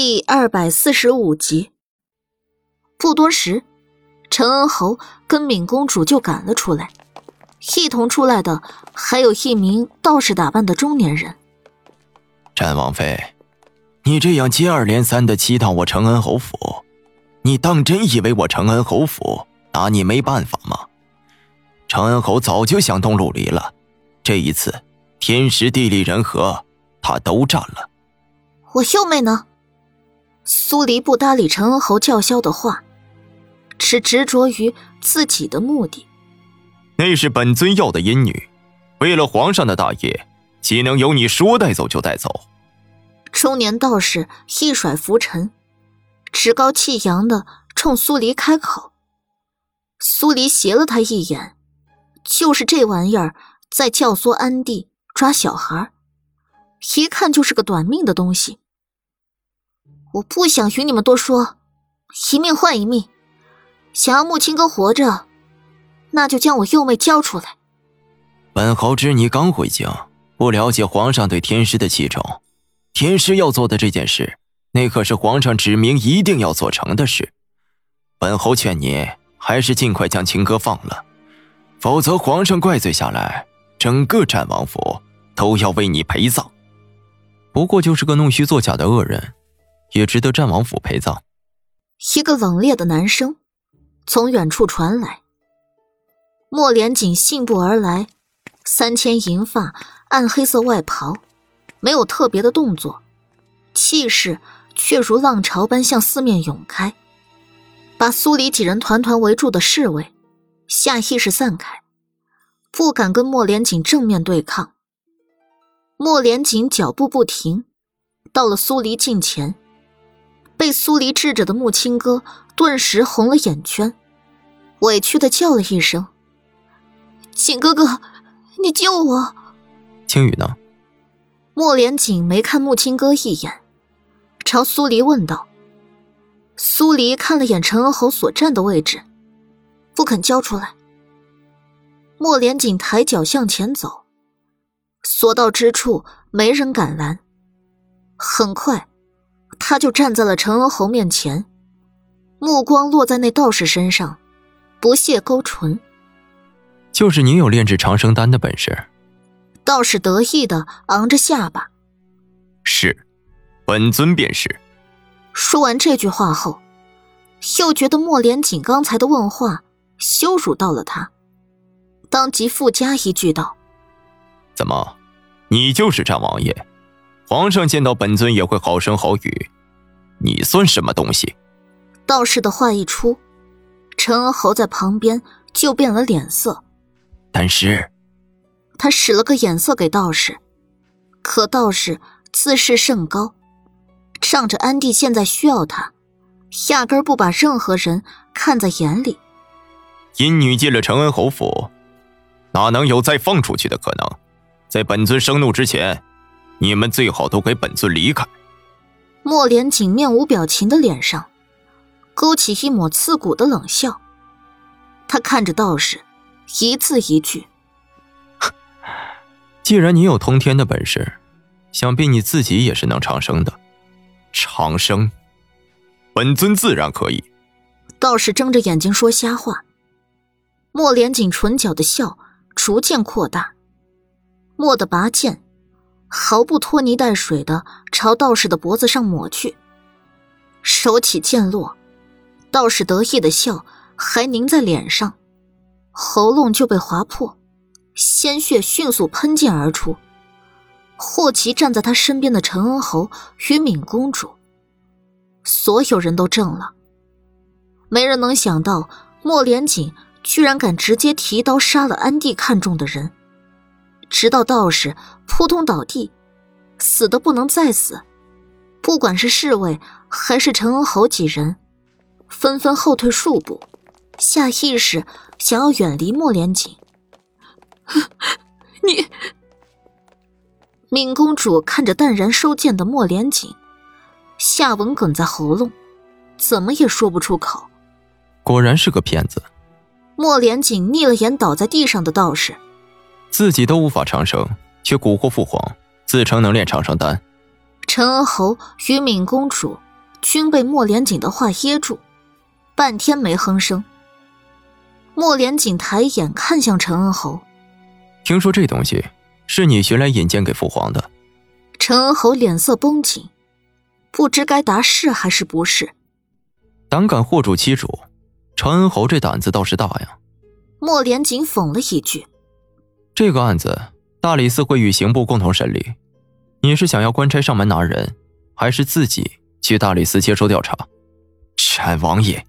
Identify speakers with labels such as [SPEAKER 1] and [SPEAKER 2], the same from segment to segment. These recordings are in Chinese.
[SPEAKER 1] 第二百四十五集。不多时，陈恩侯跟敏公主就赶了出来，一同出来的还有一名道士打扮的中年人。
[SPEAKER 2] 战王妃，你这样接二连三的欺到我承恩侯府，你当真以为我承恩侯府拿你没办法吗？承恩侯早就想动陆离了，这一次天时地利人和，他都占了。
[SPEAKER 1] 我秀妹呢？苏黎不搭理陈恩侯叫嚣的话，只执着于自己的目的。
[SPEAKER 2] 那是本尊要的阴女，为了皇上的大业，岂能由你说带走就带走？
[SPEAKER 1] 中年道士一甩拂尘，趾高气扬的冲苏黎开口。苏黎斜了他一眼，就是这玩意儿在教唆安帝抓小孩，一看就是个短命的东西。我不想与你们多说，一命换一命。想要木青哥活着，那就将我幼妹交出来。
[SPEAKER 2] 本侯知你刚回京，不了解皇上对天师的器重。天师要做的这件事，那可是皇上指明一定要做成的事。本侯劝你还是尽快将青哥放了，否则皇上怪罪下来，整个战王府都要为你陪葬。不过就是个弄虚作假的恶人。也值得战王府陪葬。
[SPEAKER 1] 一个冷冽的男声从远处传来。莫连锦信步而来，三千银发，暗黑色外袍，没有特别的动作，气势却如浪潮般向四面涌开，把苏黎几人团团围住的侍卫下意识散开，不敢跟莫连锦正面对抗。莫连锦脚步不停，到了苏黎近前。被苏黎制着的木青哥顿时红了眼圈，委屈的叫了一声：“景哥哥，你救我！”
[SPEAKER 2] 青雨呢？
[SPEAKER 1] 莫连锦没看木青哥一眼，朝苏黎问道。苏黎看了眼陈恩侯所站的位置，不肯交出来。莫连锦抬脚向前走，所到之处没人敢拦。很快。他就站在了陈恩侯面前，目光落在那道士身上，不屑勾唇：“
[SPEAKER 2] 就是你有炼制长生丹的本事。”
[SPEAKER 1] 道士得意的昂着下巴：“
[SPEAKER 2] 是，本尊便是。”
[SPEAKER 1] 说完这句话后，又觉得莫连锦刚才的问话羞辱到了他，当即附加一句道：“
[SPEAKER 2] 怎么，你就是战王爷？”皇上见到本尊也会好声好语，你算什么东西？
[SPEAKER 1] 道士的话一出，陈恩侯在旁边就变了脸色。
[SPEAKER 2] 但是，
[SPEAKER 1] 他使了个眼色给道士，可道士自视甚高，仗着安帝现在需要他，压根不把任何人看在眼里。
[SPEAKER 2] 阴女进了承恩侯府，哪能有再放出去的可能？在本尊生怒之前。你们最好都给本尊离开。
[SPEAKER 1] 莫连锦面无表情的脸上，勾起一抹刺骨的冷笑。他看着道士，一字一句：“
[SPEAKER 2] 既然你有通天的本事，想必你自己也是能长生的。长生，本尊自然可以。”
[SPEAKER 1] 道士睁着眼睛说瞎话。莫连锦唇角的笑逐渐扩大，蓦地拔剑。毫不拖泥带水的朝道士的脖子上抹去，手起剑落，道士得意的笑还凝在脸上，喉咙就被划破，鲜血迅速喷溅而出。霍奇站在他身边的陈恩侯与敏公主，所有人都怔了，没人能想到莫连锦居然敢直接提刀杀了安帝看中的人。直到道士扑通倒地，死的不能再死，不管是侍卫还是陈恩侯几人，纷纷后退数步，下意识想要远离莫连锦。你，敏公主看着淡然收剑的莫连锦，下文哽在喉咙，怎么也说不出口。
[SPEAKER 2] 果然是个骗子。
[SPEAKER 1] 莫连锦睨了眼倒在地上的道士。
[SPEAKER 2] 自己都无法长生，却蛊惑父皇，自称能炼长生丹。
[SPEAKER 1] 陈恩侯与敏公主均被莫连锦的话噎住，半天没哼声。莫连锦抬眼看向陈恩侯，
[SPEAKER 2] 听说这东西是你寻来引荐给父皇的。
[SPEAKER 1] 陈恩侯脸色绷紧，不知该答是还是不是。
[SPEAKER 2] 胆敢惑住妻主，陈恩侯这胆子倒是大呀。
[SPEAKER 1] 莫连锦讽了一句：“
[SPEAKER 2] 这个案子，大理寺会与刑部共同审理。你是想要官差上门拿人，还是自己去大理寺接受调查？”
[SPEAKER 3] 陈王爷，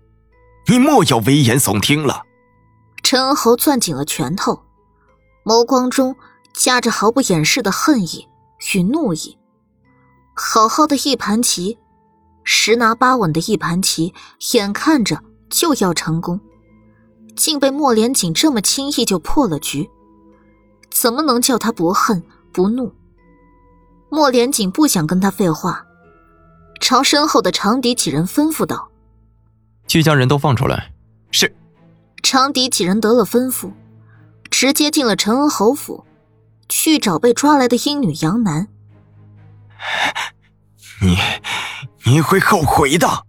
[SPEAKER 3] 你莫要危言耸听了。
[SPEAKER 1] 陈恩侯攥紧了拳头，眸光中夹着毫不掩饰的恨意与怒意。好好的一盘棋，十拿八稳的一盘棋，眼看着就要成功，竟被莫连锦这么轻易就破了局，怎么能叫他不恨不怒？莫连锦不想跟他废话，朝身后的长笛几人吩咐道：“
[SPEAKER 2] 去将人都放出来。”
[SPEAKER 3] 是。
[SPEAKER 1] 长笛几人得了吩咐，直接进了陈恩侯府，去找被抓来的鹰女杨楠。
[SPEAKER 3] 你，你会后悔的。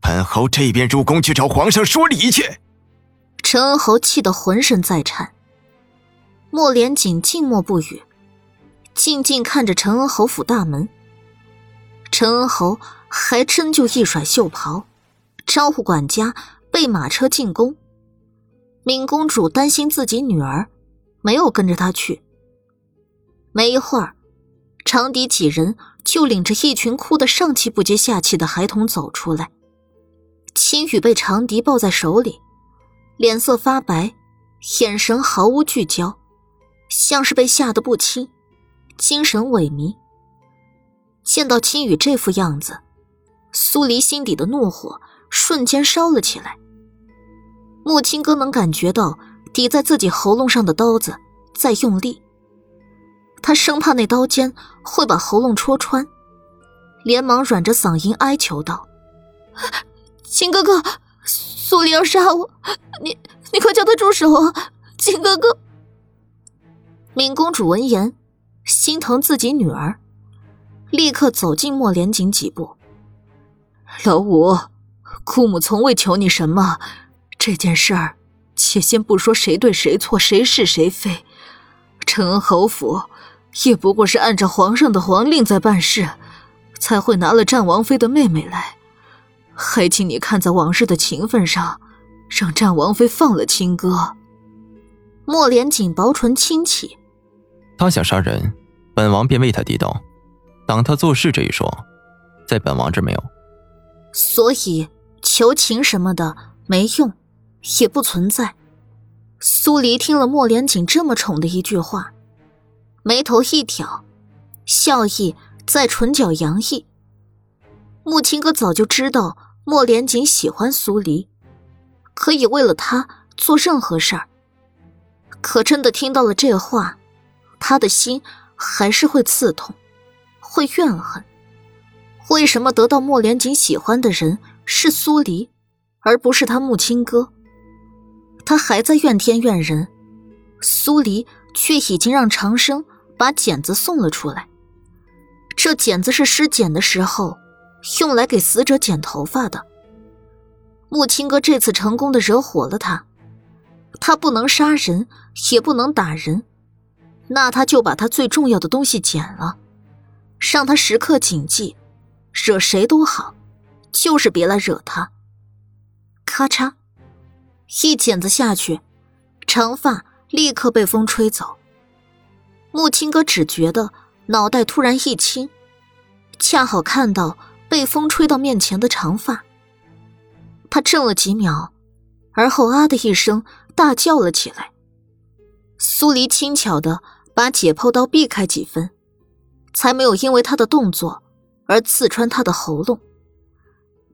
[SPEAKER 3] 本侯这边入宫去找皇上说理去。
[SPEAKER 1] 陈恩侯气得浑身在颤。莫连锦静默不语，静静看着陈恩侯府大门。陈恩侯还真就一甩袖袍，招呼管家备马车进宫。敏公主担心自己女儿，没有跟着他去。没一会儿，长笛几人就领着一群哭得上气不接下气的孩童走出来。青羽被长笛抱在手里，脸色发白，眼神毫无聚焦，像是被吓得不轻，精神萎靡。见到青羽这副样子，苏黎心底的怒火瞬间烧了起来。木青哥能感觉到抵在自己喉咙上的刀子在用力，他生怕那刀尖会把喉咙戳穿，连忙软着嗓音哀求道：“秦哥哥，苏黎要杀我，你你快叫他住手啊！秦哥哥。”敏公主闻言，心疼自己女儿，立刻走近莫连锦几步：“老五，姑母从未求你什么。”这件事儿，且先不说谁对谁错，谁是谁非，陈恩侯府也不过是按照皇上的皇令在办事，才会拿了战王妃的妹妹来。还请你看在往事的情分上，让战王妃放了亲哥。莫连锦薄唇轻启，
[SPEAKER 2] 他想杀人，本王便为他抵刀，挡他做事这一说，在本王这没有。
[SPEAKER 1] 所以求情什么的没用。也不存在。苏黎听了莫连锦这么宠的一句话，眉头一挑，笑意在唇角洋溢。木青哥早就知道莫连锦喜欢苏黎，可以为了他做任何事儿。可真的听到了这话，他的心还是会刺痛，会怨恨。为什么得到莫连锦喜欢的人是苏黎，而不是他木青哥？他还在怨天怨人，苏黎却已经让长生把剪子送了出来。这剪子是尸检的时候用来给死者剪头发的。木青哥这次成功的惹火了他，他不能杀人，也不能打人，那他就把他最重要的东西剪了，让他时刻谨记，惹谁都好，就是别来惹他。咔嚓。一剪子下去，长发立刻被风吹走。木青哥只觉得脑袋突然一轻，恰好看到被风吹到面前的长发。他怔了几秒，而后啊的一声大叫了起来。苏黎轻巧的把解剖刀避开几分，才没有因为他的动作而刺穿他的喉咙。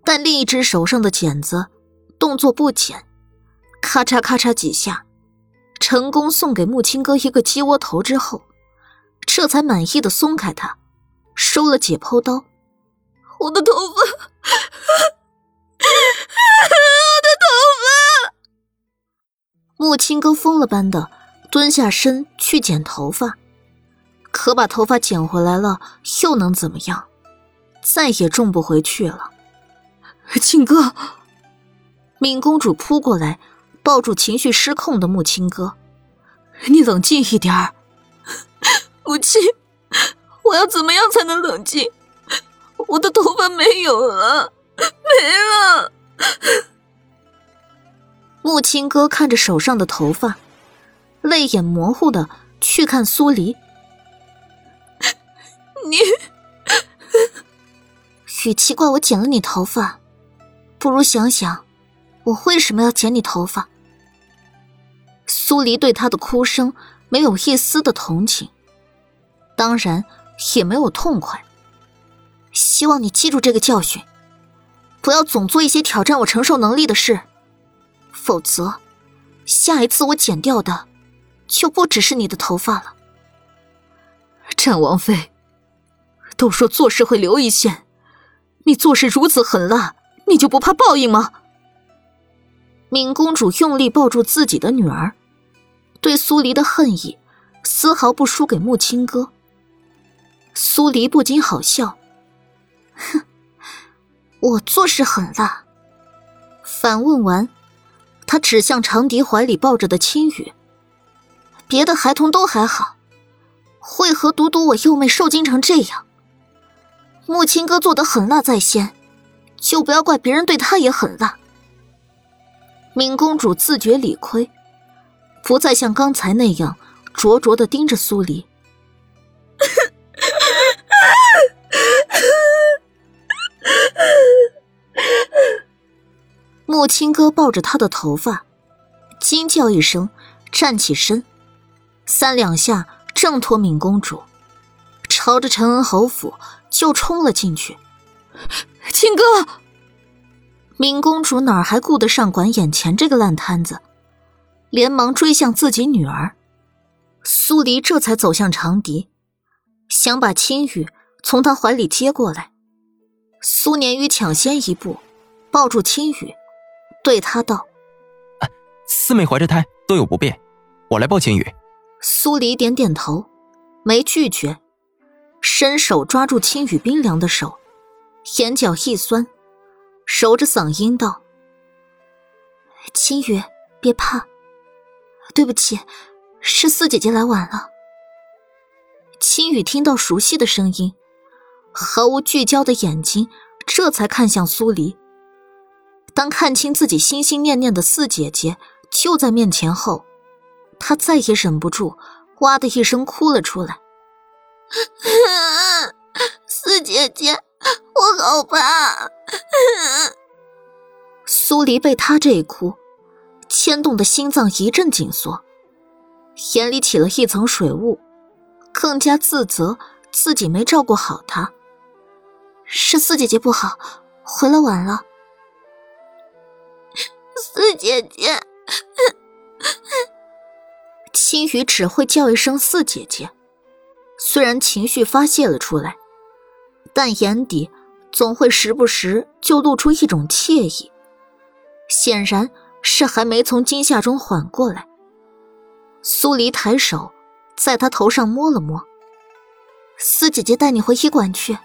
[SPEAKER 1] 但另一只手上的剪子动作不减。咔嚓咔嚓几下，成功送给木青哥一个鸡窝头之后，这才满意的松开他，收了解剖刀。我的头发，我的头发！木青哥疯了般的蹲下身去剪头发，可把头发剪回来了，又能怎么样？再也种不回去了。青哥，敏公主扑过来，抱住情绪失控的木青哥，你冷静一点儿。
[SPEAKER 4] 母亲，我要怎么样才能冷静？我的头发没有了，没了。
[SPEAKER 1] 木青哥看着手上的头发，泪眼模糊的去看苏黎。
[SPEAKER 4] 你，
[SPEAKER 1] 与其怪我剪了你头发，不如想想我为什么要剪你头发。苏黎对他的哭声没有一丝的同情，当然也没有痛快。希望你记住这个教训，不要总做一些挑战我承受能力的事。否则，下一次我剪掉的就不只是你的头发了。
[SPEAKER 4] 战王妃，都说做事会留一线，你做事如此狠辣，你就不怕报应吗？
[SPEAKER 1] 敏公主用力抱住自己的女儿，对苏黎的恨意丝毫不输给木青哥。苏黎不禁好笑，哼，我做事狠辣。反问完。他指向长笛怀里抱着的青羽，别的孩童都还好，为何独独我幼妹受惊成这样？木青哥做的狠辣在先，就不要怪别人对他也狠辣。敏公主自觉理亏，不再像刚才那样灼灼的盯着苏黎。木青哥抱着他的头发，惊叫一声，站起身，三两下挣脱敏公主，朝着陈恩侯府就冲了进去。
[SPEAKER 4] 青哥，
[SPEAKER 1] 敏公主哪还顾得上管眼前这个烂摊子，连忙追向自己女儿。苏黎这才走向长笛，想把青羽从他怀里接过来。苏年宇抢先一步，抱住青羽。对他道：“
[SPEAKER 2] 四妹怀着胎都有不便，我来抱青羽。”
[SPEAKER 1] 苏黎点点头，没拒绝，伸手抓住青羽冰凉的手，眼角一酸，揉着嗓音道：“青羽，别怕，对不起，是四姐姐来晚了。”青羽听到熟悉的声音，毫无聚焦的眼睛这才看向苏黎。当看清自己心心念念的四姐姐就在面前后，他再也忍不住，哇的一声哭了出来。
[SPEAKER 4] 四姐姐，我好怕。
[SPEAKER 1] 苏黎被他这一哭，牵动的心脏一阵紧缩，眼里起了一层水雾，更加自责自己没照顾好她。是四姐姐不好，回来晚了。
[SPEAKER 4] 四姐姐，
[SPEAKER 1] 青羽只会叫一声“四姐姐”，虽然情绪发泄了出来，但眼底总会时不时就露出一种惬意，显然是还没从惊吓中缓过来。苏黎抬手在他头上摸了摸，“四姐姐带你回医馆去，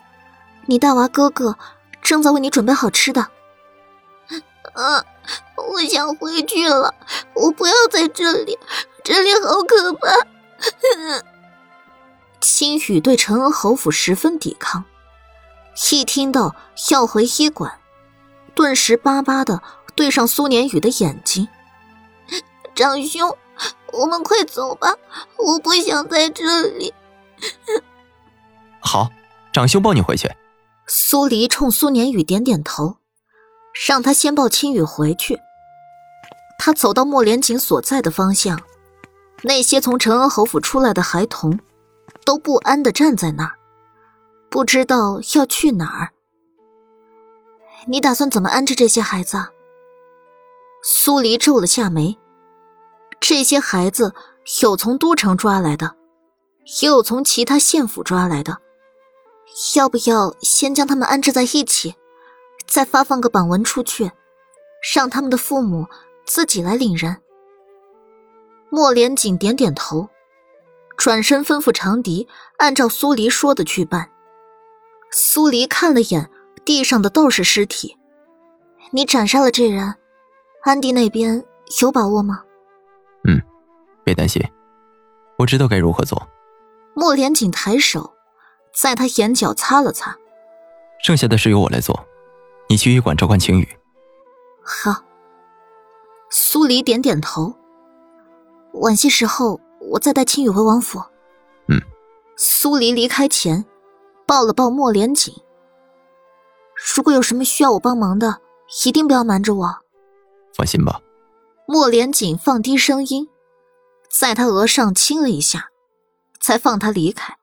[SPEAKER 1] 你大娃哥哥正在为你准备好吃的。”
[SPEAKER 4] 啊。我想回去了，我不要在这里，这里好可怕。
[SPEAKER 1] 青羽对陈恩侯府十分抵抗，一听到要回医馆，顿时巴巴的对上苏年宇的眼睛。
[SPEAKER 4] 长兄，我们快走吧，我不想在这里。
[SPEAKER 2] 好，长兄抱你回去。
[SPEAKER 1] 苏黎冲苏年宇点点头，让他先抱青羽回去。他走到莫连锦所在的方向，那些从陈恩侯府出来的孩童，都不安的站在那儿，不知道要去哪儿。你打算怎么安置这些孩子？苏黎皱了下眉。这些孩子有从都城抓来的，也有从其他县府抓来的，要不要先将他们安置在一起，再发放个榜文出去，让他们的父母？自己来领人。莫连锦点点头，转身吩咐长笛按照苏黎说的去办。苏黎看了眼地上的道士尸体，你斩杀了这人，安迪那边有把握吗？
[SPEAKER 2] 嗯，别担心，我知道该如何做。
[SPEAKER 1] 莫连锦抬手，在他眼角擦了擦。
[SPEAKER 2] 剩下的事由我来做，你去医馆照看晴雨。
[SPEAKER 1] 好。苏黎点点头。晚些时候，我再带青雨回王府。
[SPEAKER 2] 嗯。
[SPEAKER 1] 苏黎离开前，抱了抱莫连锦。如果有什么需要我帮忙的，一定不要瞒着我。
[SPEAKER 2] 放心吧。
[SPEAKER 1] 莫连锦放低声音，在他额上亲了一下，才放他离开。